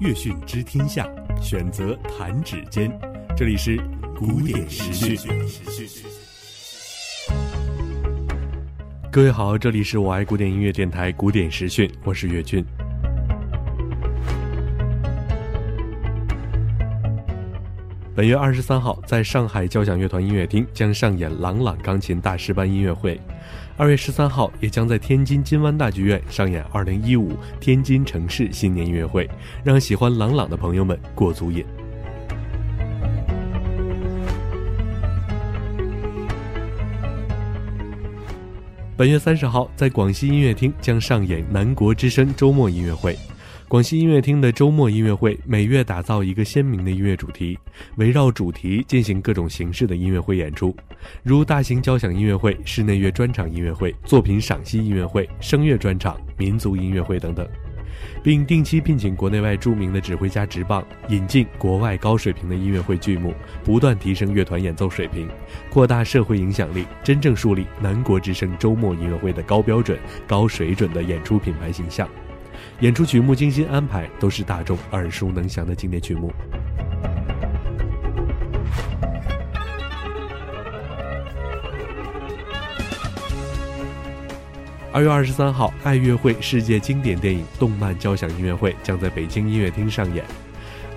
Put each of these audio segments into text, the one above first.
乐讯知天下，选择弹指间。这里是古典时讯。各位好，这里是我爱古典音乐电台古典时讯，我是乐俊。本月二十三号，在上海交响乐团音乐厅将上演郎朗钢琴大师班音乐会；二月十三号，也将在天津金湾大剧院上演二零一五天津城市新年音乐会，让喜欢郎朗的朋友们过足瘾。本月三十号，在广西音乐厅将上演南国之声周末音乐会。广西音乐厅的周末音乐会每月打造一个鲜明的音乐主题，围绕主题进行各种形式的音乐会演出，如大型交响音乐会、室内乐专场音乐会、作品赏析音乐会、声乐专场、民族音乐会等等，并定期聘请国内外著名的指挥家执棒，引进国外高水平的音乐会剧目，不断提升乐团演奏水平，扩大社会影响力，真正树立南国之声周末音乐会的高标准、高水准的演出品牌形象。演出曲目精心安排，都是大众耳熟能详的经典曲目。二月二十三号，爱乐会世界经典电影动漫交响音乐会将在北京音乐厅上演。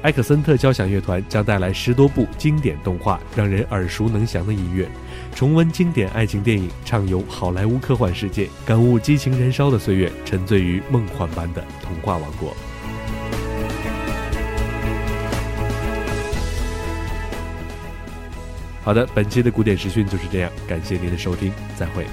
埃克森特交响乐团将带来十多部经典动画，让人耳熟能详的音乐，重温经典爱情电影，畅游好莱坞科幻世界，感悟激情燃烧的岁月，沉醉于梦幻般的童话王国。好的，本期的古典时讯就是这样，感谢您的收听，再会。